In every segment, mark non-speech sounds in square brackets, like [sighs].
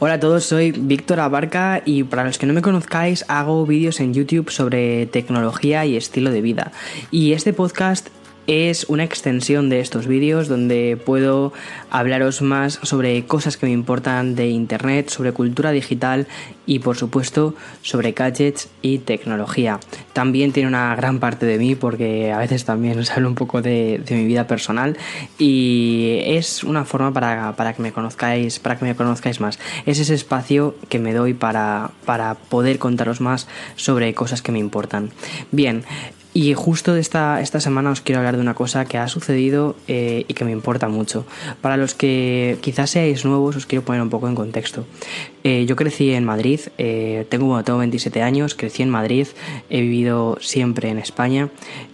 Hola a todos, soy Víctor Abarca y para los que no me conozcáis hago vídeos en YouTube sobre tecnología y estilo de vida. Y este podcast es una extensión de estos vídeos donde puedo hablaros más sobre cosas que me importan de Internet, sobre cultura digital y por supuesto sobre gadgets y tecnología. También tiene una gran parte de mí porque a veces también os hablo un poco de, mi vida personal y es una forma para, para, que me conozcáis, para que me conozcáis más. Es ese espacio que me doy para, para poder contaros más sobre cosas que me importan. Bien, y justo de esta, esta semana os quiero hablar de una cosa que ha sucedido eh, y que me importa mucho. Para los que quizás seáis nuevos, os quiero poner un poco en contexto. Eh, yo crecí en Madrid, eh, tengo, tengo 27 años, crecí en Madrid, he vivido siempre en España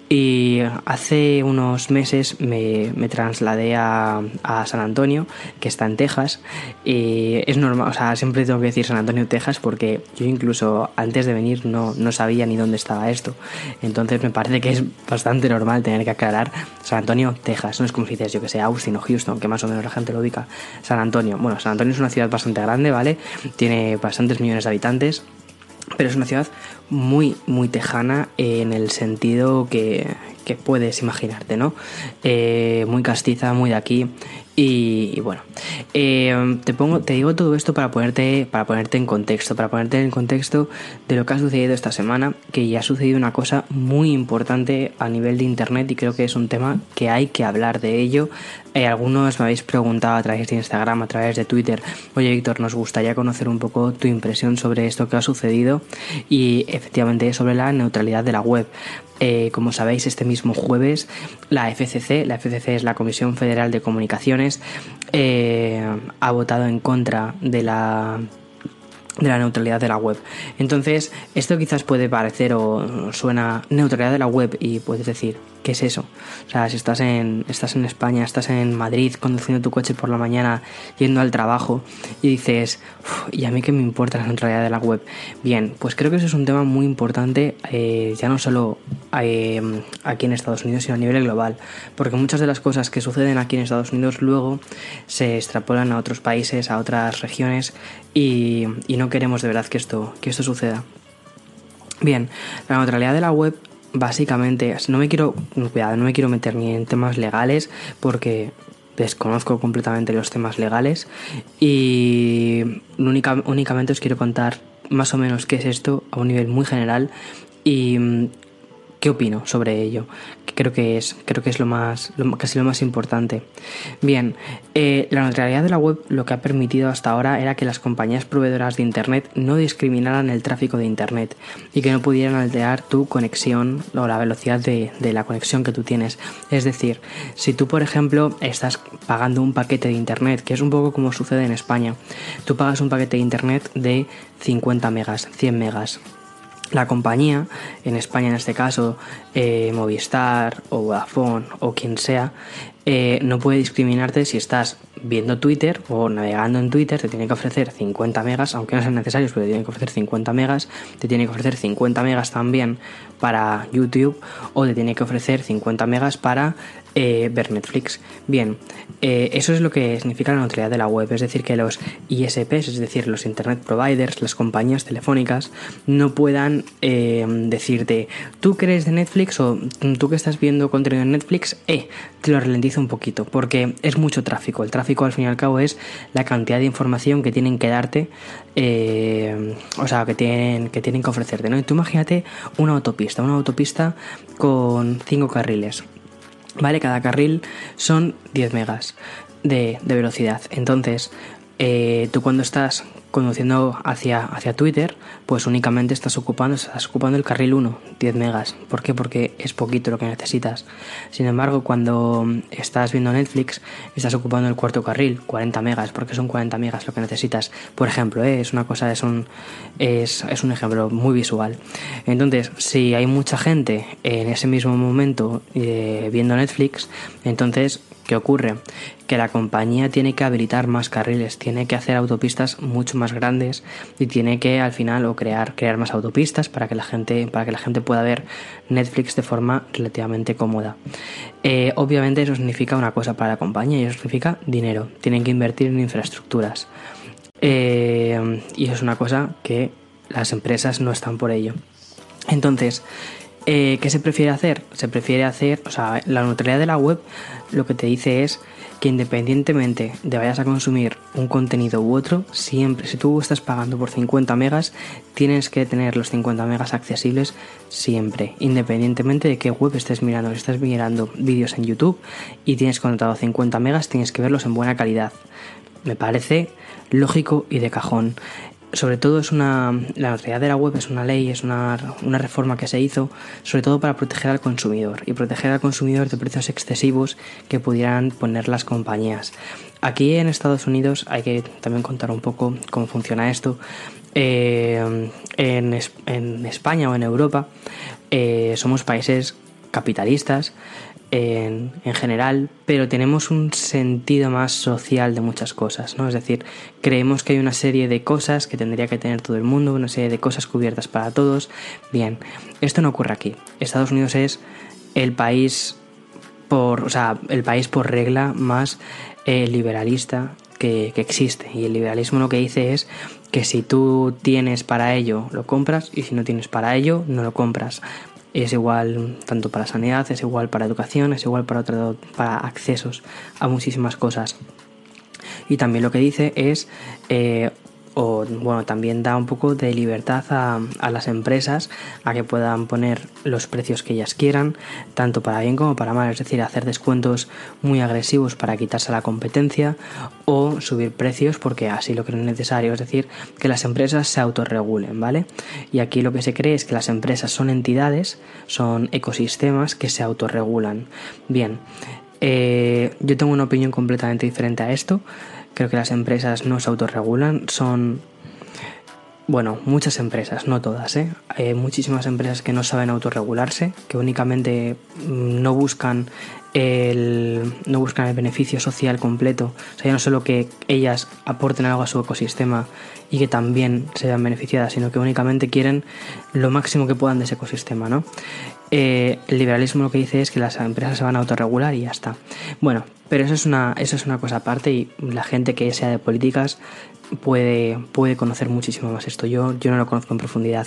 y hace unos meses me, trasladé a, San Antonio, que está en Texas. Y es normal, o sea, siempre tengo que decir San Antonio, Texas, porque yo incluso antes de venir no, no sabía ni dónde estaba esto. Entonces me parece que es bastante normal tener que aclarar San Antonio, Texas. No es como si dices, yo que sé, Austin o Houston, que más o menos la gente lo ubica. San Antonio. Bueno, San Antonio es una ciudad bastante grande, ¿vale? Tiene bastantes millones de habitantes pero es una ciudad muy, muy tejana en el sentido que, puedes imaginarte, ¿no? Eh, muy castiza, muy de aquí. Y, bueno, eh, te pongo, te digo todo esto para ponerte, para ponerte en contexto, para ponerte en contexto de lo que ha sucedido esta semana, que ya ha sucedido una cosa muy importante a nivel de internet y creo que es un tema que hay que hablar de ello. Eh, algunos me habéis preguntado a través de Instagram, a través de Twitter, oye Víctor, nos gustaría conocer un poco tu impresión sobre esto que ha sucedido y efectivamente sobre la neutralidad de la web. Eh, como sabéis, este mismo jueves la FCC, la FCC es la Comisión Federal de Comunicaciones, eh, ha votado en contra de la de la neutralidad de la web. Entonces, esto quizás puede parecer o suena neutralidad de la web y puedes decir, ¿qué es eso? O sea, si estás en, estás en España, estás en Madrid conduciendo tu coche por la mañana, yendo al trabajo y dices, ¿y a mí qué me importa la neutralidad de la web? Bien, pues creo que eso es un tema muy importante, eh, ya no solo eh, aquí en Estados Unidos, sino a nivel global, porque muchas de las cosas que suceden aquí en Estados Unidos luego se extrapolan a otros países, a otras regiones y, y no queremos de verdad que esto, que esto suceda. Bien, la neutralidad de la web básicamente, no me quiero, cuidado, no me quiero meter ni en temas legales porque desconozco completamente los temas legales y únicamente os quiero contar más o menos qué es esto a un nivel muy general y mm, qué opino sobre ello creo que es, creo que es lo más, casi lo más importante. Bien, eh, la neutralidad de la web lo que ha permitido hasta ahora era que las compañías proveedoras de Internet no discriminaran el tráfico de Internet y que no pudieran alterar tu conexión o la velocidad de, de la conexión que tú tienes. Es decir, si tú, por ejemplo, estás pagando un paquete de Internet, que es un poco como sucede en España, tú pagas un paquete de Internet de 50 megas, 100 megas la compañía, en España en este caso, eh, Movistar o Vodafone o quien sea, eh, no puede discriminarte si estás viendo Twitter o navegando en Twitter, te tiene que ofrecer 50 megas, aunque no sean necesarios, pero te tiene que ofrecer 50 megas, te tiene que ofrecer 50 megas también para YouTube o te tiene que ofrecer 50 megas para eh, ver Netflix. Bien, eh, eso es lo que significa la neutralidad de la web, es decir, que los ISPs, es decir, los Internet Providers, las compañías telefónicas, no puedan eh, decirte, tú que eres de Netflix o tú que estás viendo contenido en Netflix, eh, te lo ralentizo un poquito, porque es mucho tráfico. El tráfico al fin y al cabo es la cantidad de información que tienen que darte, o sea, que tienen, que tienen que ofrecerte. ¿no? Y tú imagínate una autopista, una autopista con cinco carriles ¿vale? Cada carril son 10 megas de, velocidad. Entonces, eh, tú cuando estás conduciendo hacia, hacia Twitter, pues únicamente estás ocupando, estás ocupando el carril 1, 10 megas. ¿Por qué? Porque es poquito lo que necesitas. Sin embargo, cuando estás viendo Netflix, estás ocupando el cuarto carril, 40 megas, porque son 40 megas lo que necesitas. Por ejemplo, ¿eh? es una cosa, es un, es, un ejemplo muy visual. Entonces, si hay mucha gente en ese mismo momento eh, viendo Netflix, entonces ¿Qué ocurre? Que la compañía tiene que habilitar más carriles, tiene que hacer autopistas mucho más grandes y tiene que al final o crear, crear más autopistas para que la gente, para que la gente pueda ver Netflix de forma relativamente cómoda. Eh, obviamente eso significa una cosa para la compañía y eso significa dinero. Tienen que invertir en infraestructuras. Eh, y es una cosa que las empresas no están por ello. Entonces, eh, ¿qué se prefiere hacer? Se prefiere hacer, o sea, la neutralidad de la web lo que te dice es que independientemente de vayas a consumir un contenido u otro, siempre, si tú estás pagando por 50 megas, tienes que tener los 50 megas accesibles siempre, independientemente de qué web estés mirando. Si estás mirando vídeos en YouTube y tienes contratado 50 megas, tienes que verlos en buena calidad. Me parece lógico y de cajón sobre todo es una la neutralidad de la web es una ley, es una, una, reforma que se hizo sobre todo para proteger al consumidor y proteger al consumidor de precios excesivos que pudieran poner las compañías. Aquí en Estados Unidos hay que también contar un poco cómo funciona esto. Eh, en, en, España o en Europa eh, somos países capitalistas en, general, pero tenemos un sentido más social de muchas cosas, ¿no? Es decir, creemos que hay una serie de cosas que tendría que tener todo el mundo, una serie de cosas cubiertas para todos. Bien, esto no ocurre aquí. Estados Unidos es el país por, o sea, el país por regla más eh, liberalista que, que, existe. Y el liberalismo lo que dice es que si tú tienes para ello, lo compras, y si no tienes para ello, no lo compras es igual tanto para sanidad, es igual para educación, es igual para, otro, para accesos a muchísimas cosas. Y también lo que dice es eh, o bueno, también da un poco de libertad a, las empresas a que puedan poner los precios que ellas quieran, tanto para bien como para mal, es decir, hacer descuentos muy agresivos para quitarse la competencia o subir precios porque así lo creen necesario, es decir, que las empresas se autorregulen, ¿vale? Y aquí lo que se cree es que las empresas son entidades, son ecosistemas que se autorregulan. Bien, eh, yo tengo una opinión completamente diferente a esto. Creo que las empresas no se autorregulan, son, bueno, muchas empresas, no todas, ¿eh? Hay muchísimas empresas que no saben autorregularse, que únicamente mm, no buscan el, no buscan el beneficio social completo, o sea, ya no solo que ellas aporten algo a su ecosistema y que también se vean beneficiadas, sino que únicamente quieren lo máximo que puedan de ese ecosistema, ¿no? Eh, el liberalismo lo que dice es que las empresas se van a autorregular y ya está. Bueno, pero eso es una, eso es una cosa aparte y la gente que sea de políticas puede, puede conocer muchísimo más esto. Yo, yo no lo conozco en profundidad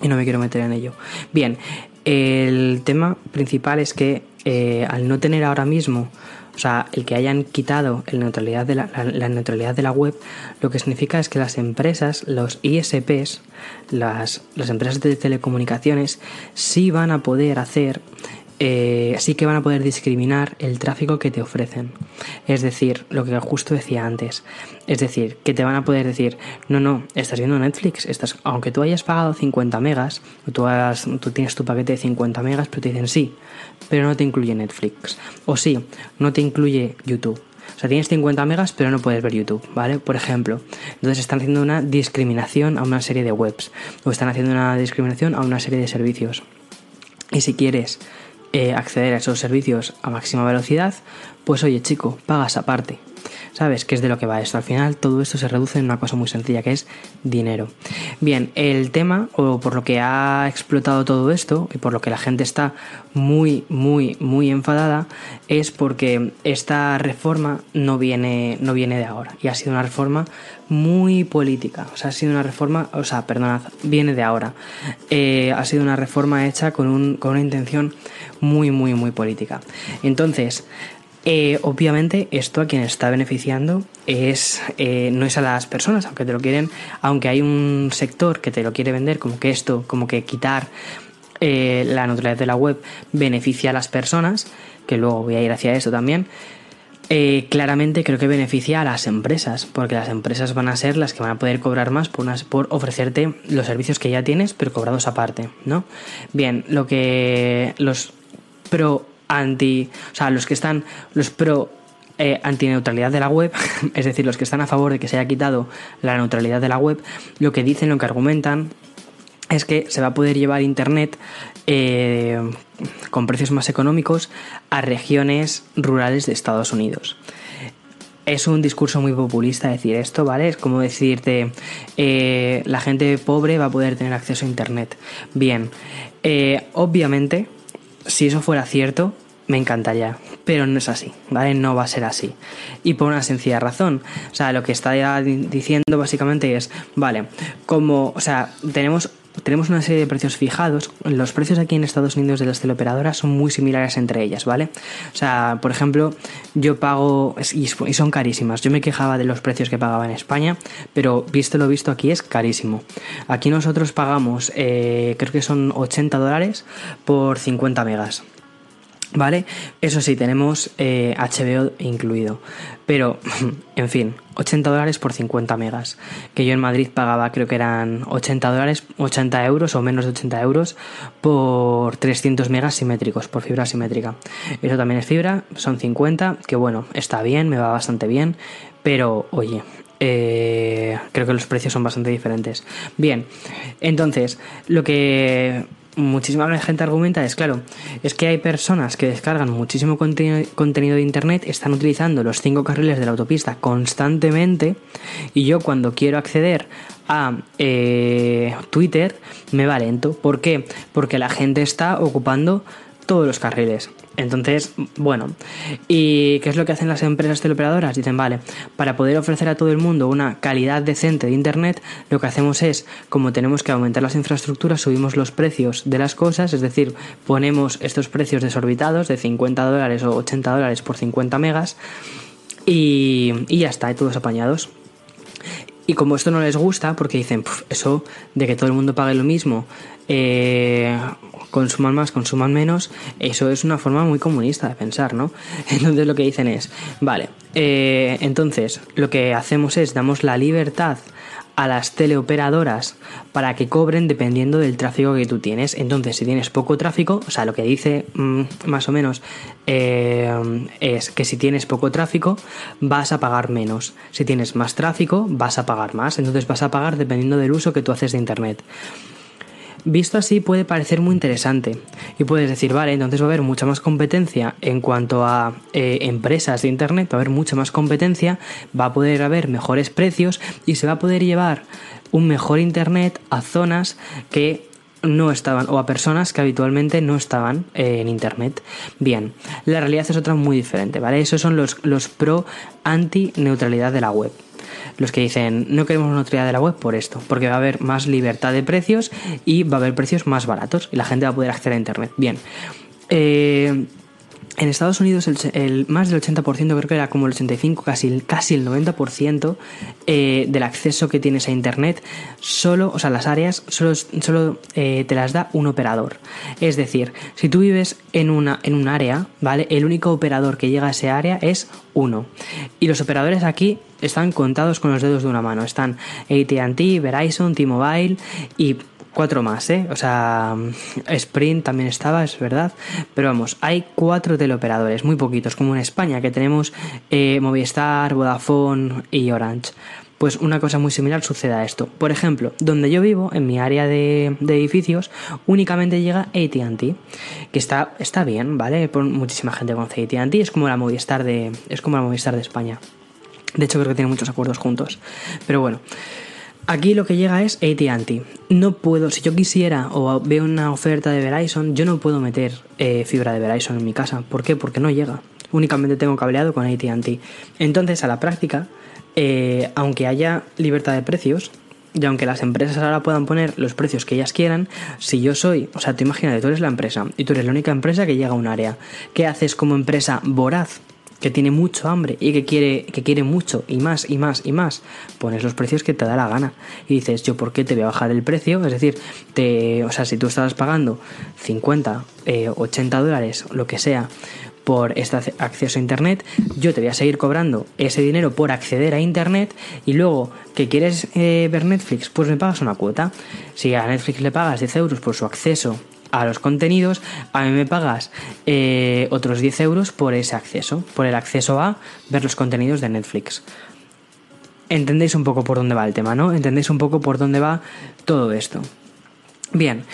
y no me quiero meter en ello. Bien, el tema principal es que eh, al no tener ahora mismo o sea, el que hayan quitado la neutralidad, de la, web, lo que significa es que las empresas, los ISPs, las, las empresas de telecomunicaciones, sí van a poder hacer eh, sí que van a poder discriminar el tráfico que te ofrecen. Es decir, lo que justo decía antes. Es decir, que te van a poder decir, no, no, estás viendo Netflix, estás, aunque tú hayas pagado 50 megas, tú, tú tienes tu paquete de 50 megas, pero te dicen sí, pero no te incluye Netflix. O sí, no te incluye YouTube. O sea, tienes 50 megas, pero no puedes ver YouTube, ¿vale? Por ejemplo. Entonces están haciendo una discriminación a una serie de webs. O están haciendo una discriminación a una serie de servicios. Y si quieres eh, acceder a esos servicios a máxima velocidad, pues oye chico, pagas aparte. ¿Sabes qué es de lo que va esto? Al final todo esto se reduce en una cosa muy sencilla que es dinero. Bien, el tema, o por lo que ha explotado todo esto, y por lo que la gente está muy, muy, muy enfadada, es porque esta reforma no viene, no viene de ahora. Y ha sido una reforma muy política. O sea, ha sido una reforma, o sea, perdonad, viene de ahora. Eh, ha sido una reforma hecha con, un, con una intención muy, muy, muy política. Entonces, eh, obviamente esto a quien está beneficiando es eh, no es a las personas, aunque te lo quieren, aunque hay un sector que te lo quiere vender como que esto, como que quitar eh, la neutralidad de la web beneficia a las personas, que luego voy a ir hacia eso también. claramente creo que beneficia a las empresas, porque las empresas van a ser las que van a poder cobrar más por, por ofrecerte los servicios que ya tienes, pero cobrados aparte, ¿no? Bien, lo que los pro anti, o sea, los que están, los pro eh, antineutralidad de la web, [laughs] es decir, los que están a favor de que se haya quitado la neutralidad de la web, lo que dicen, lo que argumentan es que se va a poder llevar Internet eh, con precios más económicos a regiones rurales de Estados Unidos. Es un discurso muy populista decir esto, ¿vale? Es como decirte, eh, la gente pobre va a poder tener acceso a Internet. Bien, obviamente, si eso fuera cierto, me encantaría, pero no es así, ¿vale? No va a ser así. Y por una sencilla razón. O sea, lo que está diciendo básicamente es, vale, como, o sea, tenemos tenemos una serie de precios fijados. Los precios aquí en Estados Unidos de las teleoperadoras son muy similares entre ellas, ¿vale? O sea, por ejemplo, yo pago, y son carísimas. Yo me quejaba de los precios que pagaba en España, pero visto lo visto aquí es carísimo. Aquí nosotros pagamos, eh, creo que son 80 dólares por 50 megas. ¿Vale? Eso sí, tenemos HBO eh, incluido. Pero, [laughs] en fin, 80 dólares por 50 megas. Que yo en Madrid pagaba, creo que eran 80 dólares, 80 euros o menos de 80 euros por 300 megas simétricos, por fibra simétrica. Eso también es fibra, son 50, que bueno, está bien, me va bastante bien. Pero, oye, eh, creo que los precios son bastante diferentes. Bien, entonces, lo que muchísima gente argumenta es, claro, es que hay personas que descargan muchísimo contenido de Internet, están utilizando los cinco carriles de la autopista constantemente y yo cuando quiero acceder a eh, Twitter me va lento. ¿Por qué? Porque la gente está ocupando todos los carriles. Entonces, bueno, ¿y qué es lo que hacen las empresas teleoperadoras? Dicen, vale, para poder ofrecer a todo el mundo una calidad decente de Internet, lo que hacemos es, como tenemos que aumentar las infraestructuras, subimos los precios de las cosas, es decir, ponemos estos precios desorbitados de 50 dólares o 80 dólares por 50 megas y, ya está, todos apañados. Y como esto no les gusta, porque dicen, eso de que todo el mundo pague lo mismo, eh, consuman más, consuman menos, eso es una forma muy comunista de pensar, ¿no? [laughs] Entonces lo que dicen es, vale, eh, entonces lo que hacemos es, damos la libertad a las teleoperadoras para que cobren dependiendo del tráfico que tú tienes. Entonces, si tienes poco tráfico, o sea, lo que dice mm, más o menos eh, es que si tienes poco tráfico, vas a pagar menos. Si tienes más tráfico, vas a pagar más. Entonces vas a pagar dependiendo del uso que tú haces de Internet. Visto así puede parecer muy interesante y puedes decir, vale, entonces va a haber mucha más competencia en cuanto a eh, empresas de Internet, va a haber mucha más competencia, va a poder haber mejores precios y se va a poder llevar un mejor Internet a zonas que no estaban o a personas que habitualmente no estaban eh, en internet. Bien, la realidad es otra muy diferente, ¿vale? Esos son los, los pro anti neutralidad de la web los que dicen no queremos una neutralidad de la web por esto, porque va a haber más libertad de precios y va a haber precios más baratos y la gente va a poder acceder a Internet. Bien. Eh, en Estados Unidos el, más del 80%, creo que era como el 85%, casi, casi el 90% eh, del acceso que tienes a Internet, solo, o sea, las áreas, solo, solo eh, te las da un operador. Es decir, si tú vives en, una, en un área, ¿vale? El único operador que llega a ese área es uno. Y los operadores aquí están contados con los dedos de una mano. Están ATT, Verizon, T-Mobile y cuatro más, ¿eh? O sea, Sprint también estaba, es verdad. Pero vamos, hay cuatro teleoperadores, muy poquitos, como en España, que tenemos eh, Movistar, Vodafone y Orange. Pues una cosa muy similar sucede a esto. Por ejemplo, donde yo vivo, en mi área de, edificios, únicamente llega ATT, que está, está bien, ¿vale? Por muchísima gente conoce ATT, es como la Movistar de. Es como la Movistar de España. De hecho, creo que tiene muchos acuerdos juntos. Pero bueno. Aquí lo que llega es ATT. No puedo, si yo quisiera o veo una oferta de Verizon, yo no puedo meter eh, fibra de Verizon en mi casa. ¿Por qué? Porque no llega. Únicamente tengo cableado con ATT. Entonces, a la práctica, eh, aunque haya libertad de precios, y aunque las empresas ahora puedan poner los precios que ellas quieran, si yo soy, o sea, tú imagínate, tú eres la empresa y tú eres la única empresa que llega a un área. ¿Qué haces como empresa voraz? Que tiene mucho hambre y que quiere, que quiere mucho y más y más y más, pones los precios que te da la gana. Y dices, yo por qué te voy a bajar el precio, es decir, te, o sea, si tú estabas pagando 50, 80 eh, dólares, lo que sea, por este acceso a Internet, yo te voy a seguir cobrando ese dinero por acceder a Internet y luego que quieres eh, ver Netflix, pues me pagas una cuota. Si a Netflix le pagas 10 euros por su acceso a los contenidos, a mí me pagas eh, otros 10 euros por ese acceso, por el acceso a ver los contenidos de Netflix. Entendéis un poco por dónde va el tema, ¿no? Entendéis un poco por dónde va todo esto. Bien,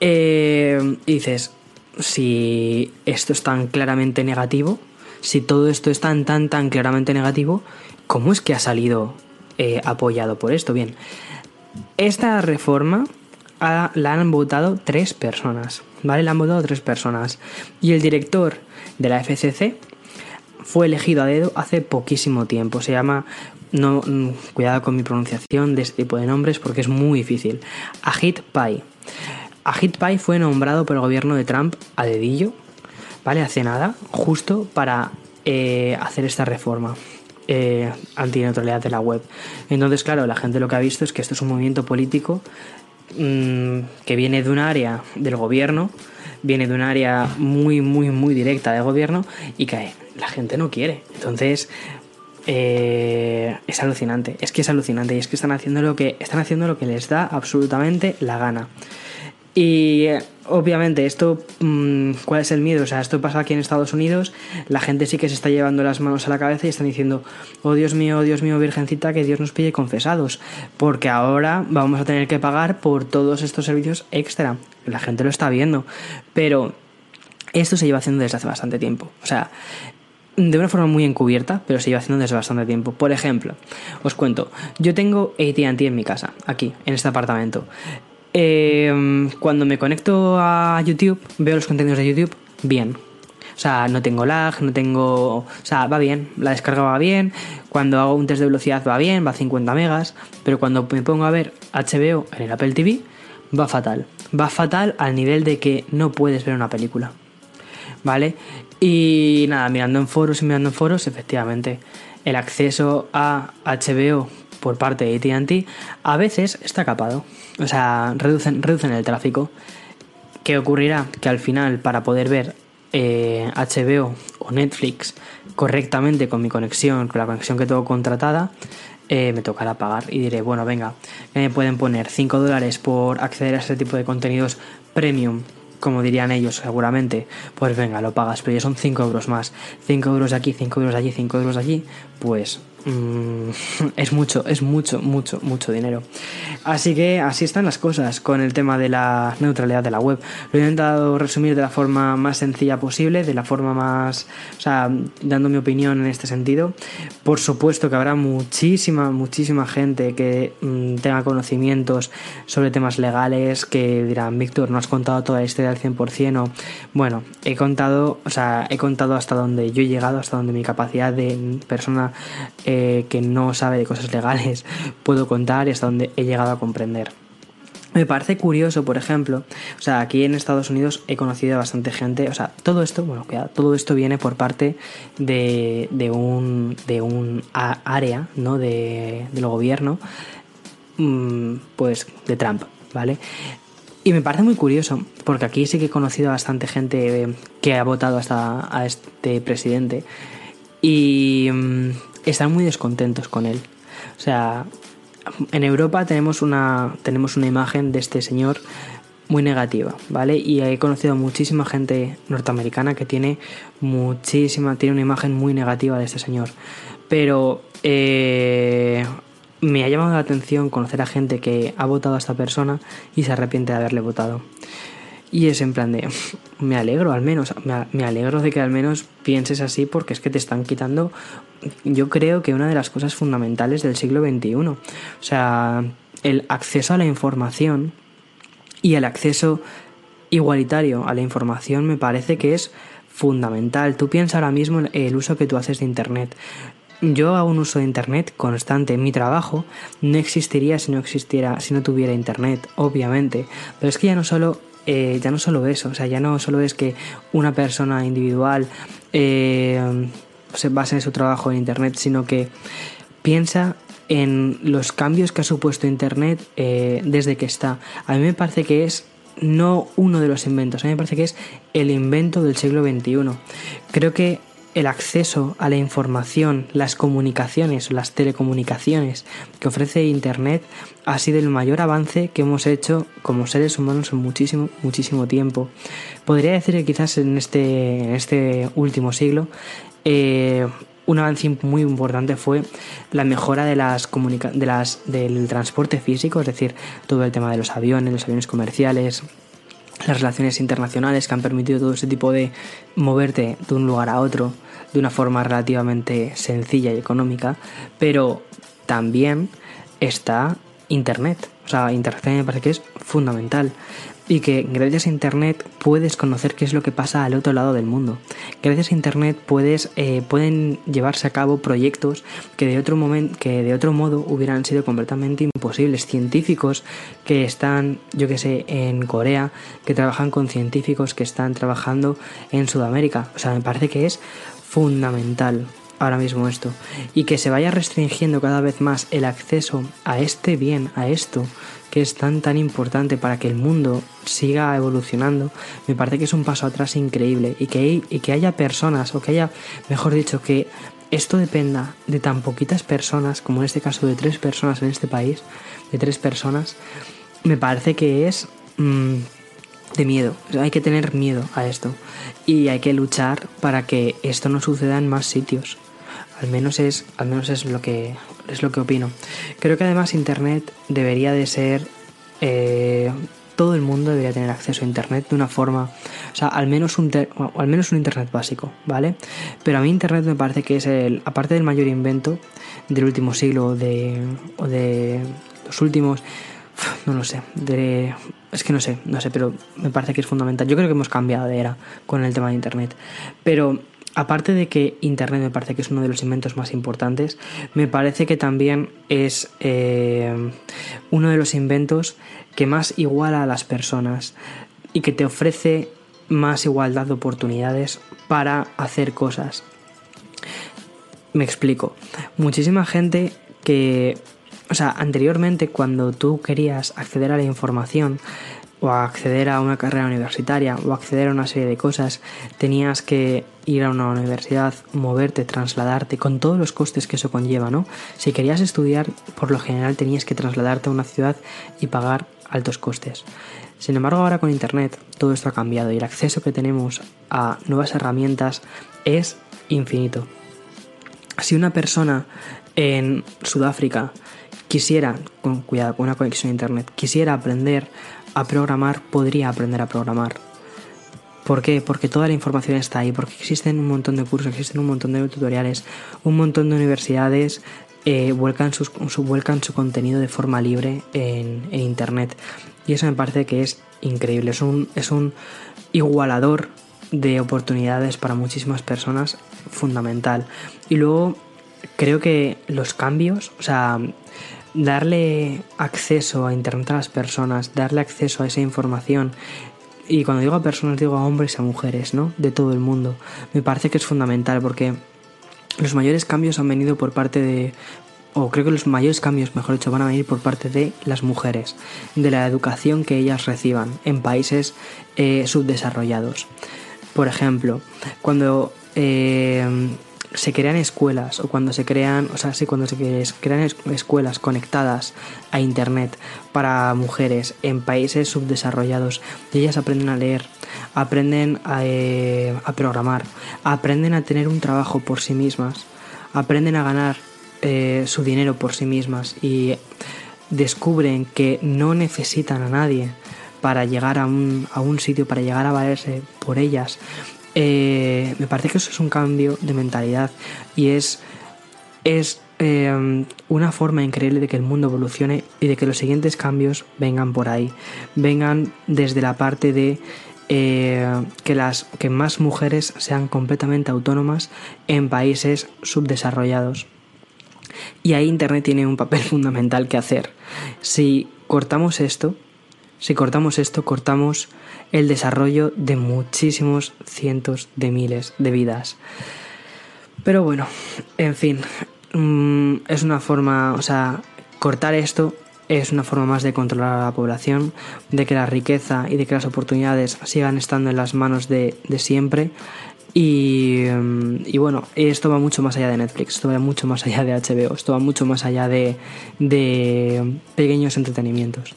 eh, dices, si esto es tan claramente negativo, si todo esto es tan, tan, tan claramente negativo, ¿cómo es que ha salido eh, apoyado por esto? Bien, esta reforma la han votado tres personas, ¿vale? Le han votado tres personas. Y el director de la FCC fue elegido a dedo hace poquísimo tiempo. Se llama, no, mm, cuidado con mi pronunciación de este tipo de nombres porque es muy difícil. Ajit Pai. Ajit Pai fue nombrado por el gobierno de Trump a dedillo, ¿vale? Hace nada, justo para eh, hacer esta reforma. Eh, antineutralidad de la web. Entonces, claro, la gente lo que ha visto es que esto es un movimiento político mm, que viene de un área del gobierno, viene de un área muy, muy, muy directa del gobierno y que la gente no quiere. Entonces, eh, es alucinante, es que es alucinante y es que están haciendo lo que están haciendo lo que les da absolutamente la gana. Y obviamente esto, mm, ¿cuál es el miedo? O sea, esto pasa aquí en Estados Unidos, la gente sí que se está llevando las manos a la cabeza y están diciendo, oh Dios mío, oh Dios mío, Virgencita, que Dios nos pille confesados, porque ahora vamos a tener que pagar por todos estos servicios extra. La gente lo está viendo, pero esto se lleva haciendo desde hace bastante tiempo. O sea, de una forma muy encubierta, pero se lleva haciendo desde bastante tiempo. Por ejemplo, os cuento, yo tengo ATT en mi casa, aquí, en este apartamento. Eh, cuando me conecto a YouTube, veo los contenidos de YouTube bien. O sea, no tengo lag, no tengo... O sea, va bien, la descarga va bien, cuando hago un test de velocidad va bien, va a 50 megas, pero cuando me pongo a ver HBO en el Apple TV, va fatal. Va fatal al nivel de que no puedes ver una película. ¿Vale? Y nada, mirando en foros y mirando en foros, efectivamente, el acceso a HBO por parte de ATT a veces está capado. O sea, reducen, reducen el tráfico. ¿Qué ocurrirá? Que al final, para poder ver eh, HBO o Netflix correctamente con mi conexión, con la conexión que tengo contratada, eh, me tocará pagar y diré, bueno, venga, me pueden poner 5 dólares por acceder a ese tipo de contenidos premium como dirían ellos seguramente, pues venga, lo pagas, pero ya son 5 euros más. 5 euros de aquí, 5 euros de allí, 5 euros de allí, pues Mm, es mucho, es mucho, mucho, mucho dinero. Así que así están las cosas con el tema de la neutralidad de la web. Lo he intentado resumir de la forma más sencilla posible, de la forma más, o sea, dando mi opinión en este sentido. Por supuesto que habrá muchísima, muchísima gente que mm, tenga conocimientos sobre temas legales, que dirán, Víctor, no has contado toda la historia al 100% o, bueno, he contado, o sea, he contado hasta donde yo he llegado, hasta donde mi capacidad de persona que no sabe de cosas legales [laughs] puedo contar y hasta donde he llegado a comprender. Me parece curioso, por ejemplo, o sea, aquí en Estados Unidos he conocido a bastante gente, o sea, todo esto, bueno, todo esto viene por parte de, de un, de un área, ¿no? De, del gobierno, mm, pues, de Trump, ¿vale? Y me parece muy curioso, porque aquí sí que he conocido a bastante gente que ha votado hasta a este presidente. Y, mm, están muy descontentos con él. O sea, en Europa tenemos una, tenemos una imagen de este señor muy negativa, ¿vale? Y he conocido muchísima gente norteamericana que tiene muchísima, tiene una imagen muy negativa de este señor. Pero eh, me ha llamado la atención conocer a gente que ha votado a esta persona y se arrepiente de haberle votado. Y es en plan de, me alegro al menos, me alegro de que al menos pienses así porque es que te están quitando, yo creo que una de las cosas fundamentales del siglo XXI. O sea, el acceso a la información y el acceso igualitario a la información me parece que es fundamental. Tú piensas ahora mismo el uso que tú haces de Internet. Yo hago un uso de internet constante. Mi trabajo no existiría si no existiera, si no tuviera internet, obviamente. Pero es que ya no solo eh, ya no solo eso, o sea, ya no solo es que una persona individual eh, se base en su trabajo en Internet, sino que piensa en los cambios que ha supuesto Internet eh, desde que está. A mí me parece que es no uno de los inventos, a mí me parece que es el invento del siglo XXI. Creo que el acceso a la información, las comunicaciones, las telecomunicaciones que ofrece Internet ha sido el mayor avance que hemos hecho como seres humanos en muchísimo, muchísimo tiempo. Podría decir que quizás en este, en este último siglo eh, un avance muy importante fue la mejora de las de las del transporte físico, es decir, todo el tema de los aviones, los aviones comerciales, las relaciones internacionales que han permitido todo ese tipo de moverte de un lugar a otro de una forma relativamente sencilla y económica, pero también está Internet. O sea, Internet me parece que es fundamental y que gracias a Internet puedes conocer qué es lo que pasa al otro lado del mundo. Gracias a Internet puedes, eh, pueden llevarse a cabo proyectos que de, otro momento, que de otro modo hubieran sido completamente imposibles. Científicos que están, yo que sé, en Corea, que trabajan con científicos que están trabajando en Sudamérica. O sea, me parece que es fundamental ahora mismo esto. Y que se vaya restringiendo cada vez más el acceso a este bien, a esto, que es tan tan importante para que el mundo siga evolucionando, me parece que es un paso atrás increíble y que, y que haya personas, o que haya, mejor dicho, que esto dependa de tan poquitas personas, como en este caso de tres personas en este país, de tres personas, me parece que es mm, de miedo. hay que tener miedo a esto y hay que luchar para que esto no suceda en más sitios. Al menos es, al menos es lo que es lo que opino. Creo que además Internet debería de ser eh, todo el mundo debería tener acceso a Internet de una forma, o sea, al menos un, al menos un Internet básico, ¿vale? Pero a mí Internet me parece que es el, aparte del mayor invento del último siglo de, o de los últimos, [sighs] no lo sé, es que no sé, no sé, pero me parece que es fundamental. Yo creo que hemos cambiado de era con el tema de Internet, pero aparte de que Internet me parece que es uno de los inventos más importantes, me parece que también es eh, uno de los inventos que más iguala a las personas y que te ofrece más igualdad de oportunidades para hacer cosas. Me explico. Muchísima gente que, o sea, anteriormente cuando tú querías acceder a la información, o acceder a una carrera universitaria o acceder a una serie de cosas, tenías que ir a una universidad, moverte, trasladarte, con todos los costes que eso conlleva, ¿no? Si querías estudiar, por lo general tenías que trasladarte a una ciudad y pagar altos costes. Sin embargo, ahora con Internet todo esto ha cambiado y el acceso que tenemos a nuevas herramientas es infinito. Si una persona en Sudáfrica quisiera, con cuidado, con una conexión a Internet, quisiera aprender a programar, podría aprender a programar. ¿Por qué? Porque toda la información está ahí, porque existen un montón de cursos, existen un montón de tutoriales, un montón de universidades eh, vuelcan, su, contenido de forma libre en, Internet. Y eso me parece que es increíble, es un, es un igualador de oportunidades para muchísimas personas fundamental. Y luego creo que los cambios, o sea, darle acceso a Internet a las personas, darle acceso a esa información, y cuando digo a personas digo a hombres y a mujeres, ¿no? De todo el mundo, me parece que es fundamental porque los mayores cambios han venido por parte de, o creo que los mayores cambios, mejor dicho, van a venir por parte de las mujeres, de la educación que ellas reciban en países eh, subdesarrollados. Por ejemplo, cuando eh, se crean escuelas o cuando se crean, o sea, sí, cuando se crean escuelas conectadas a internet para mujeres en países subdesarrollados ellas aprenden a leer, aprenden a, eh, a programar, aprenden a tener un trabajo por sí mismas, aprenden a ganar eh, su dinero por sí mismas y descubren que no necesitan a nadie para llegar a un, a un sitio, para llegar a valerse por ellas, eh, me parece que eso es un cambio de mentalidad y es, es eh, una forma increíble de que el mundo evolucione y de que los siguientes cambios vengan por ahí, vengan desde la parte de eh, que, las, que más mujeres sean completamente autónomas en países subdesarrollados. Y ahí Internet tiene un papel [laughs] fundamental que hacer. Si cortamos esto, si cortamos esto, cortamos el desarrollo de muchísimos cientos de miles de vidas. Pero bueno, en fin, mm, es una forma, o sea, cortar esto es una forma más de controlar a la población, de que la riqueza y de que las oportunidades sigan estando en las manos de, siempre. Y, mm, y, bueno, esto va mucho más allá de Netflix, esto va mucho más allá de HBO, esto va mucho más allá de, de pequeños entretenimientos.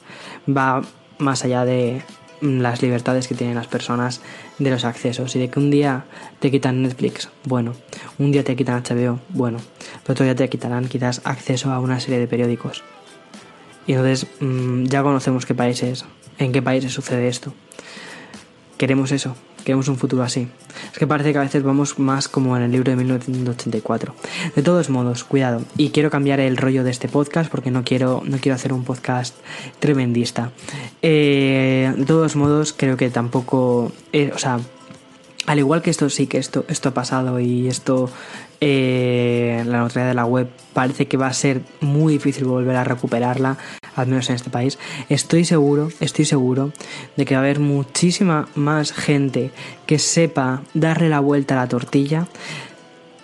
Va más allá de las libertades que tienen las personas de los accesos y de que un día te quitan Netflix, bueno, un día te quitan HBO, bueno, pero otro día te quitarán quizás acceso a una serie de periódicos. Y entonces mm, ya conocemos qué países, en qué países sucede esto. Queremos eso, queremos un futuro así. Es que parece que a veces vamos más como en el libro de 1984. De todos modos, cuidado. Y quiero cambiar el rollo de este podcast porque no quiero, no quiero hacer un podcast tremendista. Eh, de todos modos, creo que tampoco... Eh, o sea, al igual que esto sí que esto, esto ha pasado y esto eh, la neutralidad de la web parece que va a ser muy difícil volver a recuperarla, al menos en este país. Estoy seguro, estoy seguro de que va a haber muchísima más gente que sepa darle la vuelta a la tortilla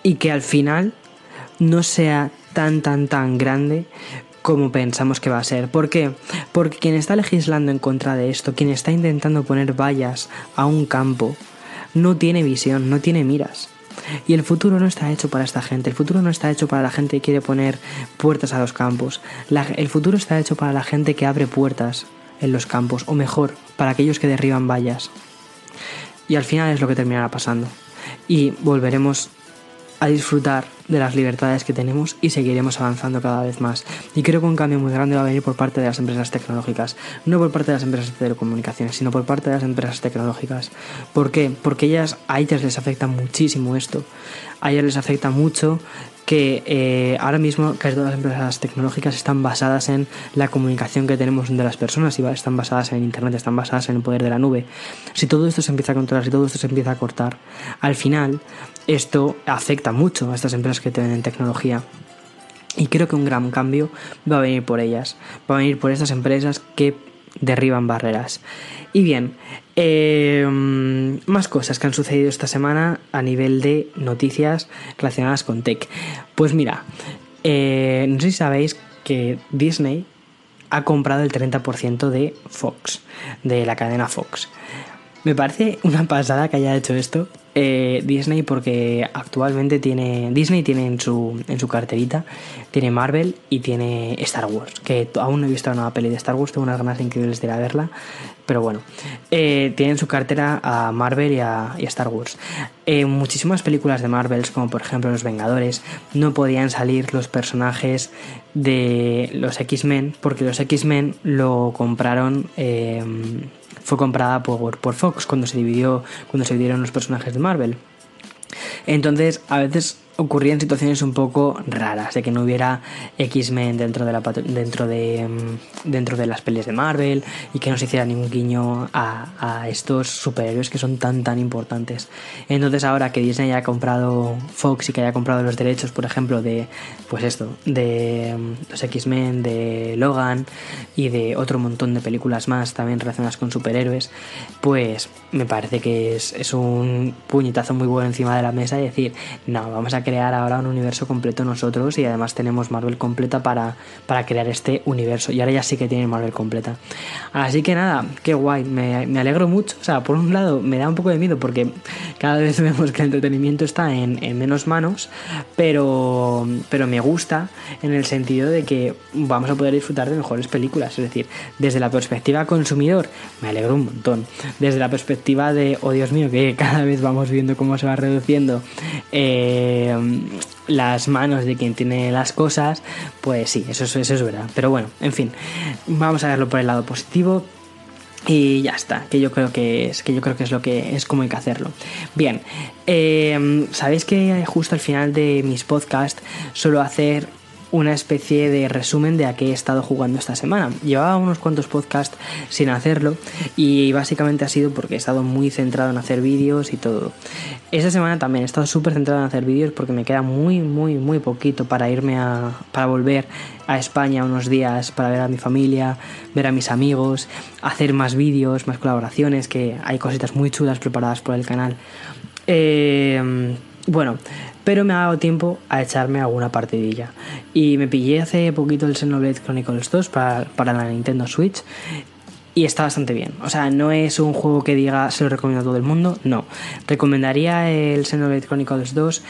y que al final no sea tan tan tan grande como pensamos que va a ser. ¿Por qué? Porque quien está legislando en contra de esto, quien está intentando poner vallas a un campo, no tiene visión, no tiene miras. Y el futuro no está hecho para esta gente, el futuro no está hecho para la gente que quiere poner puertas a los campos, el futuro está hecho para la gente que abre puertas en los campos, o mejor, para aquellos que derriban vallas. Y al final es lo que terminará pasando. Y volveremos a disfrutar de las libertades que tenemos y seguiremos avanzando cada vez más. Y creo que un cambio muy grande va a venir por parte de las empresas tecnológicas, no por parte de las empresas de telecomunicaciones, sino por parte de las empresas tecnológicas. ¿Por qué? Porque ellas, a ellas les afecta muchísimo esto. A ellas les afecta mucho que eh, ahora mismo casi todas las empresas tecnológicas están basadas en la comunicación que tenemos entre las personas y están basadas en Internet, están basadas en el poder de la nube. Si todo esto se empieza a controlar, si todo esto se empieza a cortar, al final esto afecta mucho a estas empresas que tienen tecnología. Y creo que un gran cambio va a venir por ellas, va a venir por estas empresas que derriban barreras. Y bien, em, más cosas que han sucedido esta semana a nivel de noticias relacionadas con tech. Pues mira, eh, no sé si sabéis que Disney ha comprado el 30% de Fox, de la cadena Fox. Me parece una pasada que haya hecho esto eh, Disney porque actualmente tiene Disney tiene en su en su carterita tiene Marvel y tiene Star Wars que aún no he visto una nueva peli de Star Wars tengo unas ganas increíbles de ir a verla pero bueno eh, tiene en su cartera a Marvel y a, Star Wars. Eh, muchísimas películas de Marvel como por ejemplo Los Vengadores no podían salir los personajes de los X-Men porque los X-Men lo compraron fue comprada por, por Fox cuando se dividió, cuando se dividieron los personajes de Marvel. Entonces, a veces ocurrían situaciones un poco raras de que no hubiera X-Men dentro de dentro de mm, dentro de las pelis de Marvel y que no se hiciera ningún guiño a, a, estos superhéroes que son tan tan importantes. Entonces ahora que Disney haya comprado Fox y que haya comprado los derechos por ejemplo de pues esto de mm, los X-Men de Logan y de otro montón de películas más también relacionadas con superhéroes pues me parece que es, es un puñetazo muy bueno encima de la mesa y decir no vamos a crear ahora un universo completo nosotros y además tenemos Marvel completa para, para crear este universo. Y ahora ya sí que tiene Marvel completa. Así que nada, qué guay, me, alegro mucho. O sea, por un lado me da un poco de miedo porque cada vez [laughs] vemos que el entretenimiento está en, en menos manos, pero, pero me gusta en el sentido de que vamos a poder disfrutar de mejores películas. Es decir, desde la perspectiva consumidor, me alegro un montón. Desde la perspectiva de, oh Dios mío, que cada vez vamos viendo cómo se va reduciendo. Eh, las manos de quien tiene las cosas, pues sí, eso, eso es verdad. Pero bueno, en fin, vamos a verlo por el lado positivo. Y ya está, que yo creo que es, que yo creo que es lo que es como hay que hacerlo. Bien, eh, sabéis que justo al final de mis podcasts suelo hacer una especie de resumen de a qué he estado jugando esta semana. Llevaba unos cuantos podcasts sin hacerlo y básicamente ha sido porque he estado muy centrado en hacer vídeos y todo. Esta semana también he estado súper centrado en hacer vídeos porque me queda muy, muy, muy poquito para irme a. para volver a España unos días para ver a mi familia, ver a mis amigos, hacer más vídeos, más colaboraciones, que hay cositas muy chulas preparadas por el canal. Eh, bueno, pero me ha dado tiempo a echarme alguna partidilla. Y me pillé hace poquito el Xenoblade Chronicles 2 para, para la Nintendo Switch y está bastante bien. O sea, no es un juego que diga se lo recomiendo a todo el mundo, no. Recomendaría el Xenoblade Chronicles 2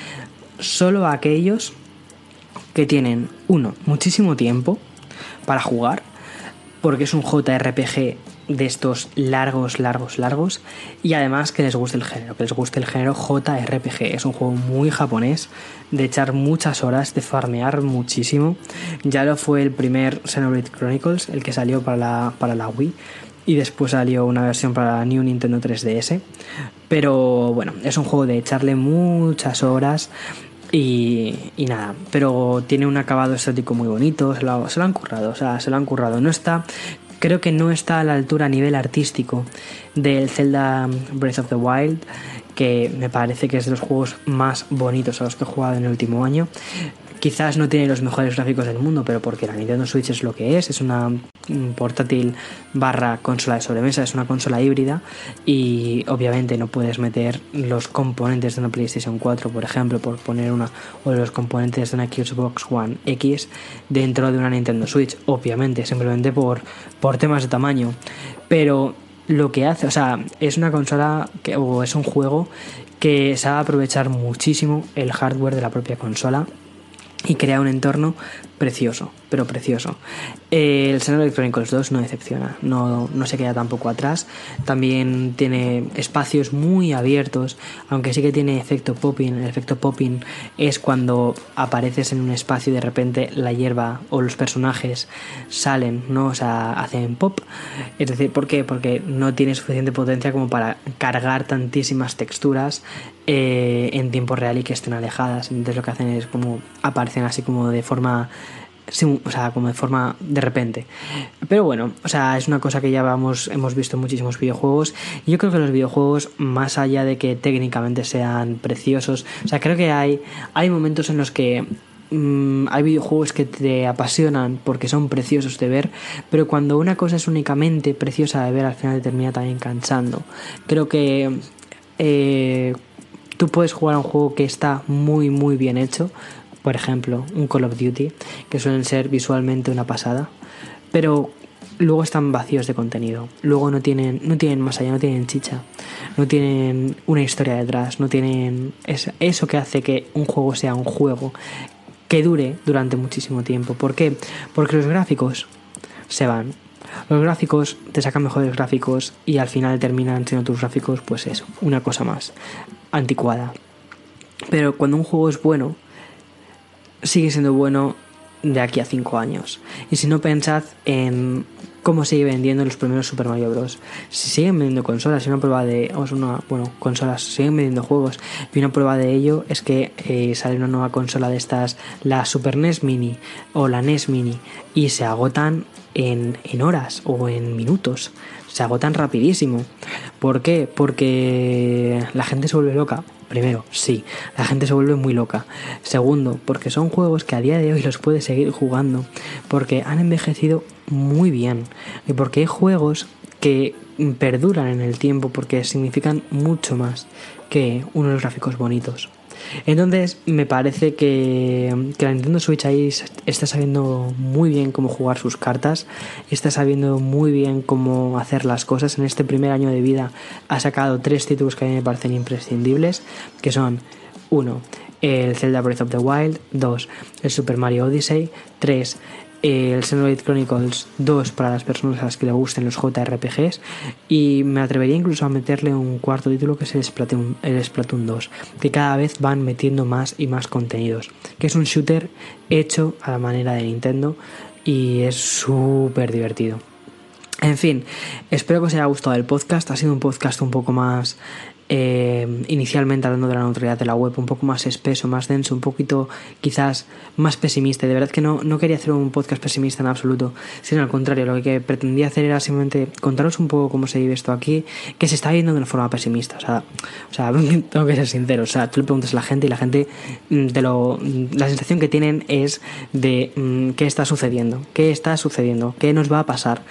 solo a aquellos que tienen, uno, muchísimo tiempo para jugar, porque es un JRPG de estos largos, largos, largos. Y además que les guste el género, que les guste el género JRPG. Es un juego muy japonés, de echar muchas horas, de farmear muchísimo. Ya lo fue el primer Xenoblade Chronicles, el que salió para la, para la Wii. y después salió una versión para New Nintendo 3DS. Pero bueno, es un juego de echarle muchas horas y, nada, pero tiene un acabado estético muy bonito, se lo, se lo han currado, o sea, se lo han currado. No está creo que no está a la altura a nivel artístico del Zelda Breath of the Wild, que me parece que es de los juegos más bonitos a los que he jugado en el último año. Quizás no tiene los mejores gráficos del mundo, pero porque la Nintendo Switch es lo que es, es una portátil barra consola de sobremesa, es una consola híbrida y obviamente no puedes meter los componentes de una PlayStation 4, por ejemplo, por poner una, o los componentes de una Xbox One X dentro de una Nintendo Switch, obviamente, simplemente por, por temas de tamaño. Pero lo que hace, o sea, es una consola que, o es un juego que sabe aprovechar muchísimo el hardware de la propia consola y crea un entorno precioso, pero precioso. El Xenoblade Chronicles 2 no decepciona, no, no se queda tampoco atrás. También tiene espacios muy abiertos, aunque sí que tiene efecto popping. El efecto popping es cuando apareces en un espacio y de repente la hierba o los personajes salen, ¿no? O sea, hacen pop. Es decir, ¿por qué? Porque no tiene suficiente potencia como para cargar tantísimas texturas eh, en tiempo real y que estén alejadas. Entonces lo que hacen es como aparecen así como de forma o sea, como de forma de repente. Pero bueno, o sea, es una cosa que ya vamos, hemos visto en muchísimos videojuegos. Yo creo que los videojuegos, más allá de que técnicamente sean preciosos, o sea, creo que hay, hay momentos en los que mm, hay videojuegos que te apasionan porque son preciosos de ver, pero cuando una cosa es únicamente preciosa de ver, al final te termina también cansando. Creo que eh, tú puedes jugar a un juego que está muy, muy bien hecho, por ejemplo, un Call of Duty, que suelen ser visualmente una pasada, pero luego están vacíos de contenido. Luego no tienen, no tienen más allá, no tienen chicha, no tienen una historia detrás, no tienen eso que hace que un juego sea un juego que dure durante muchísimo tiempo. ¿Por qué? Porque los gráficos se van. Los gráficos te sacan mejores gráficos y al final terminan siendo tus gráficos, pues eso, una cosa más anticuada. Pero cuando un juego es bueno, sigue siendo bueno de aquí a 5 años. Y si no pensad en cómo sigue vendiendo los primeros Super Mario Bros. Si siguen vendiendo consolas, y una prueba de. Bueno, consolas, siguen vendiendo juegos. Y una prueba de ello es que eh, sale una nueva consola de estas, la Super NES Mini o la NES Mini, y se agotan en, en horas o en minutos. Se agotan rapidísimo. ¿Por qué? Porque la gente se vuelve loca Primero, sí, la gente se vuelve muy loca. Segundo, porque son juegos que a día de hoy los puedes seguir jugando, porque han envejecido muy bien y porque hay juegos que perduran en el tiempo porque significan mucho más que unos gráficos bonitos. Entonces me parece que, la Nintendo Switch ahí está sabiendo muy bien cómo jugar sus cartas, está sabiendo muy bien cómo hacer las cosas. En este primer año de vida ha sacado tres títulos que a mí me parecen imprescindibles, que son uno, el Zelda Breath of the Wild, 2. El Super Mario Odyssey, 3 el Xenoblade Chronicles 2 para las personas a las que le gusten los JRPGs y me atrevería incluso a meterle un cuarto título que es el Splatoon, el Splatoon 2 que cada vez van metiendo más y más contenidos que es un shooter hecho a la manera de Nintendo y es súper divertido en fin, espero que os haya gustado el podcast. Ha sido un podcast un poco más eh, inicialmente hablando de la neutralidad de la web, un poco más espeso, más denso, un poquito quizás más pesimista. De verdad que no, no quería hacer un podcast pesimista en absoluto, sino al contrario, lo que pretendía hacer era simplemente contaros un poco cómo se vive esto aquí, que se está viendo de una forma pesimista. O sea, o sea [laughs] tengo que ser sincero, o sea, tú le preguntas a la gente y la gente mm, te lo, la sensación que tienen es de mm, qué está sucediendo, qué está sucediendo, qué nos va a pasar.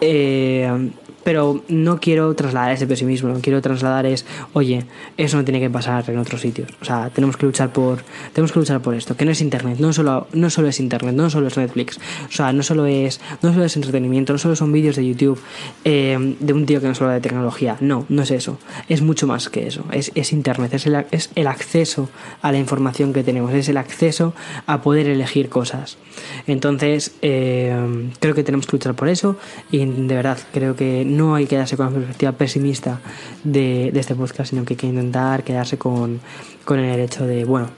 Eh, pero no quiero trasladar ese pesimismo, lo que quiero trasladar es, oye, eso no tiene que pasar en otros sitios. O sea, tenemos que luchar por, tenemos que luchar por esto, que no es internet, no solo, no solo es internet, no solo es Netflix, o sea, no solo es, no solo es entretenimiento, no solo son vídeos de YouTube eh, de un tío que nos habla de tecnología. No, no es eso. Es mucho más que eso. Es, es internet, es el, es el acceso a la información que tenemos, es el acceso a poder elegir cosas. Entonces, eh, creo que tenemos que luchar por eso y de verdad creo que no hay que quedarse con la perspectiva pesimista de, este podcast, sino que hay que intentar quedarse con, con el hecho de, bueno,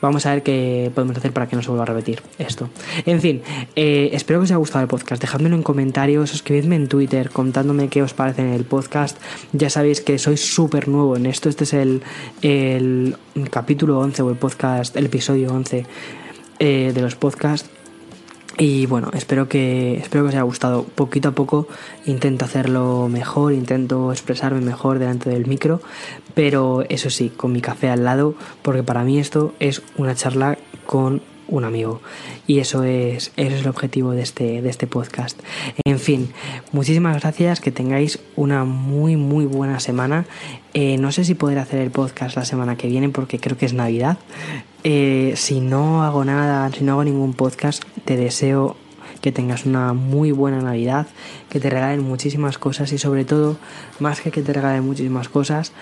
vamos a ver qué podemos hacer para que no se vuelva a repetir esto. En fin, eh, espero que os haya gustado el podcast. Dejadmelo en comentarios, escribidme en Twitter contándome qué os parece en el podcast. Ya sabéis que soy súper nuevo en esto. Este es el, el capítulo 11 o el podcast, el episodio 11 eh, de los podcasts. Y bueno, espero que, espero que os haya gustado. Poquito a poco intento hacerlo mejor, intento expresarme mejor delante del micro, pero eso sí, con mi café al lado, porque para mí esto es una charla con un amigo. Y eso es, eso es el objetivo de este, de este podcast. En fin, muchísimas gracias, que tengáis una muy, muy buena semana. Eh, no sé si podré hacer el podcast la semana que viene porque creo que es Navidad. Eh, si no hago nada, si no hago ningún podcast, te deseo que tengas una muy buena Navidad, que te regalen muchísimas cosas y sobre todo, más que que te regalen muchísimas cosas,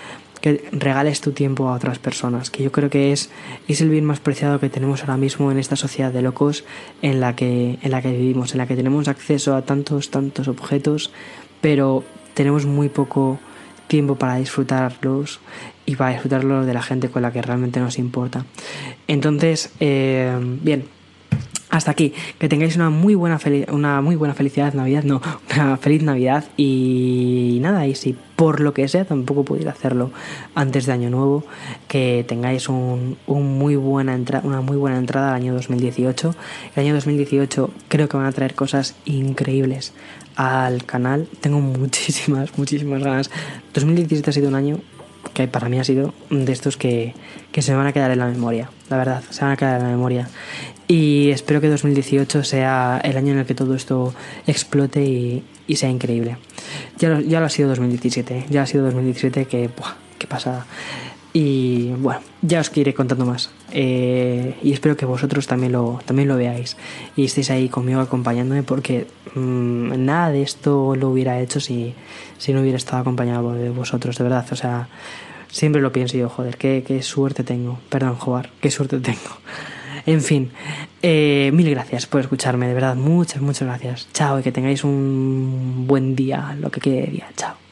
que regales tu tiempo a otras personas, que yo creo que es, es el bien más preciado que tenemos ahora mismo en esta sociedad de locos en la que, en la que vivimos, en la que tenemos acceso a tantos, tantos objetos, pero tenemos muy poco tiempo para disfrutarlos y para disfrutarlos de la gente con la que realmente nos importa. Entonces, eh, bien, hasta aquí, que tengáis una muy buena una muy buena felicidad Navidad, no, [laughs] una feliz Navidad y nada, y si por lo que sea tampoco pudiera hacerlo antes de Año Nuevo, que tengáis un, muy buena una muy buena entrada al año 2018. El año 2018 creo que van a traer cosas increíbles al canal. Tengo [laughs] muchísimas, muchísimas ganas. 2017 ha sido un año que para mí ha sido de estos que, que se me van a quedar en la memoria, la verdad, se van a quedar en la memoria. Y espero que 2018 sea el año en el que todo esto explote y, y sea increíble. Ya lo, ya lo, ha sido 2017, ya ha sido 2017 que, ¡buah! qué pasada. Y bueno, ya os iré contando más. Eh, y espero que vosotros también lo, también lo veáis y estéis ahí conmigo acompañándome porque mmm, nada de esto lo hubiera hecho si, si no hubiera estado acompañado de vosotros, de verdad. O sea, siempre lo pienso yo, joder, qué, qué suerte tengo. Perdón, jugar, qué suerte tengo. [laughs] En fin, eh, mil gracias por escucharme, de verdad, muchas, muchas gracias. Chao y que tengáis un buen día, lo que quede de día. Chao.